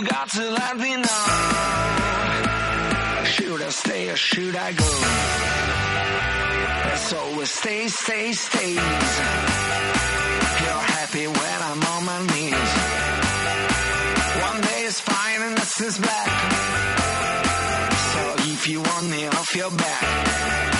you got to let me know. Should I stay or should I go? So we always stay, stay, stays. You're happy when I'm on my knees. One day is fine and this is black. So if you want me off your back.